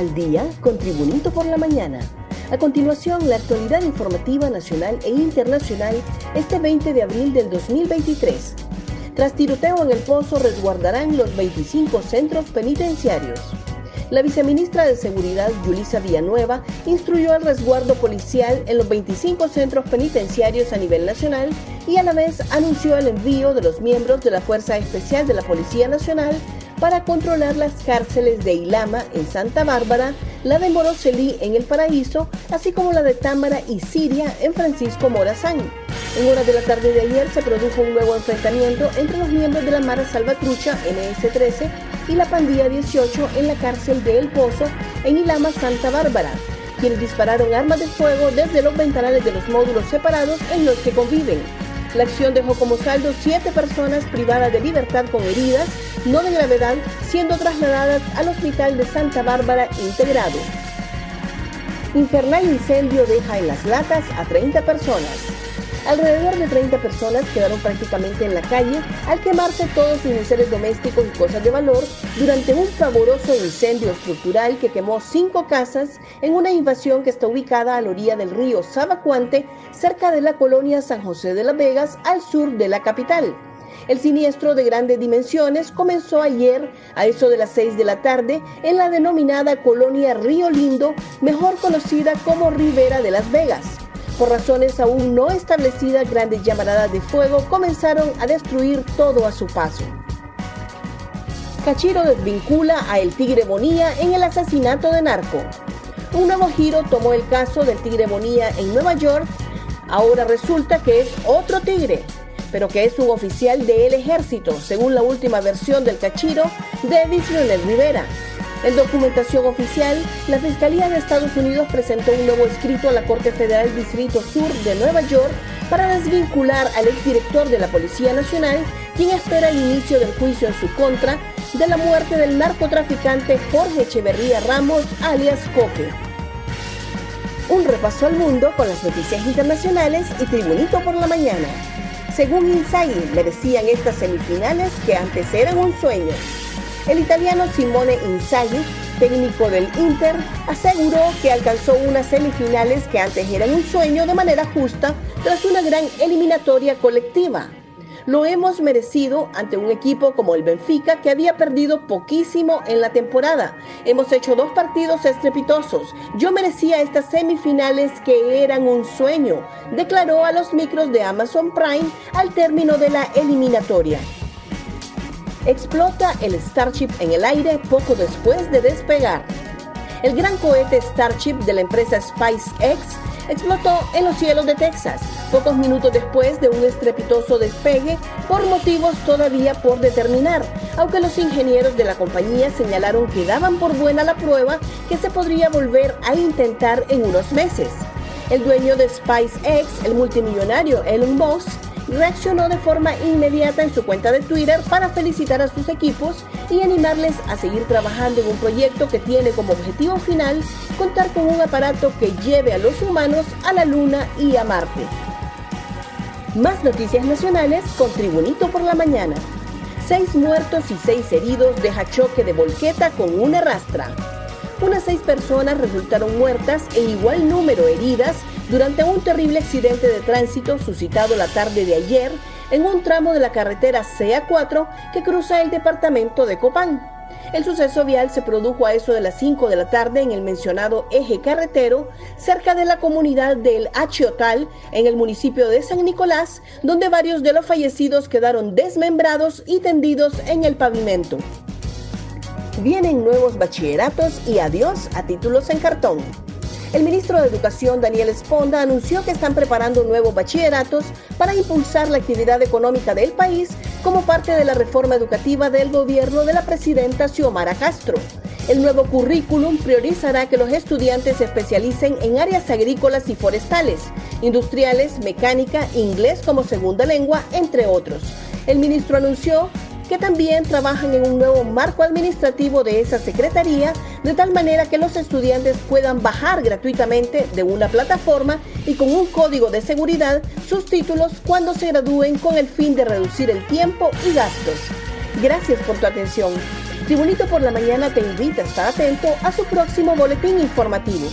al día con Tribunito por la mañana. A continuación, la actualidad informativa nacional e internacional este 20 de abril del 2023. Tras tiroteo en el pozo resguardarán los 25 centros penitenciarios. La viceministra de Seguridad, Yulisa Villanueva, instruyó el resguardo policial en los 25 centros penitenciarios a nivel nacional y a la vez anunció el envío de los miembros de la Fuerza Especial de la Policía Nacional para controlar las cárceles de Ilama en Santa Bárbara, la de Moroselí en El Paraíso, así como la de Támara y Siria en Francisco Morazán. En horas de la tarde de ayer se produjo un nuevo enfrentamiento entre los miembros de la Mara Salvatrucha MS-13 y la Pandilla 18 en la cárcel de El Pozo en Ilama, Santa Bárbara, quienes dispararon armas de fuego desde los ventanales de los módulos separados en los que conviven. La acción dejó como saldo siete personas privadas de libertad con heridas, no de gravedad, siendo trasladadas al Hospital de Santa Bárbara integrado. Infernal incendio deja en las latas a 30 personas. Alrededor de 30 personas quedaron prácticamente en la calle al quemarse todos sus enseres domésticos y cosas de valor durante un pavoroso incendio estructural que quemó cinco casas en una invasión que está ubicada a la orilla del río Sabacuante, cerca de la colonia San José de las Vegas, al sur de la capital. El siniestro de grandes dimensiones comenzó ayer a eso de las 6 de la tarde en la denominada colonia Río Lindo, mejor conocida como Ribera de Las Vegas. Por razones aún no establecidas, grandes llamaradas de fuego comenzaron a destruir todo a su paso. Cachiro desvincula a El Tigre Bonía en el asesinato de Narco. Un nuevo giro tomó el caso del Tigre Bonía en Nueva York. Ahora resulta que es otro tigre, pero que es un oficial del ejército, según la última versión del Cachiro de Leonel Rivera. En documentación oficial, la Fiscalía de Estados Unidos presentó un nuevo escrito a la Corte Federal Distrito Sur de Nueva York para desvincular al exdirector de la Policía Nacional, quien espera el inicio del juicio en su contra de la muerte del narcotraficante Jorge Echeverría Ramos, alias Coque. Un repaso al mundo con las noticias internacionales y Tribunito por la mañana. Según Insight, merecían estas semifinales que antes eran un sueño. El italiano Simone Inzaghi, técnico del Inter, aseguró que alcanzó unas semifinales que antes eran un sueño de manera justa tras una gran eliminatoria colectiva. Lo hemos merecido ante un equipo como el Benfica que había perdido poquísimo en la temporada. Hemos hecho dos partidos estrepitosos. Yo merecía estas semifinales que eran un sueño, declaró a los micros de Amazon Prime al término de la eliminatoria explota el Starship en el aire poco después de despegar. El gran cohete Starship de la empresa SpaceX explotó en los cielos de Texas, pocos minutos después de un estrepitoso despegue por motivos todavía por determinar, aunque los ingenieros de la compañía señalaron que daban por buena la prueba que se podría volver a intentar en unos meses. El dueño de SpaceX, el multimillonario Elon Musk, reaccionó de forma inmediata en su cuenta de Twitter para felicitar a sus equipos y animarles a seguir trabajando en un proyecto que tiene como objetivo final contar con un aparato que lleve a los humanos a la Luna y a Marte. Más noticias nacionales con Tribunito por la mañana. Seis muertos y seis heridos deja choque de volqueta con una rastra. Unas seis personas resultaron muertas e igual número heridas durante un terrible accidente de tránsito suscitado la tarde de ayer en un tramo de la carretera CA4 que cruza el departamento de Copán. El suceso vial se produjo a eso de las 5 de la tarde en el mencionado eje carretero, cerca de la comunidad del Achiotal, en el municipio de San Nicolás, donde varios de los fallecidos quedaron desmembrados y tendidos en el pavimento. Vienen nuevos bachilleratos y adiós a títulos en cartón. El ministro de Educación, Daniel Esponda, anunció que están preparando nuevos bachilleratos para impulsar la actividad económica del país como parte de la reforma educativa del gobierno de la presidenta Xiomara Castro. El nuevo currículum priorizará que los estudiantes se especialicen en áreas agrícolas y forestales, industriales, mecánica, inglés como segunda lengua, entre otros. El ministro anunció que también trabajan en un nuevo marco administrativo de esa secretaría, de tal manera que los estudiantes puedan bajar gratuitamente de una plataforma y con un código de seguridad sus títulos cuando se gradúen con el fin de reducir el tiempo y gastos. Gracias por tu atención. Tribunito por la Mañana te invita a estar atento a su próximo boletín informativo.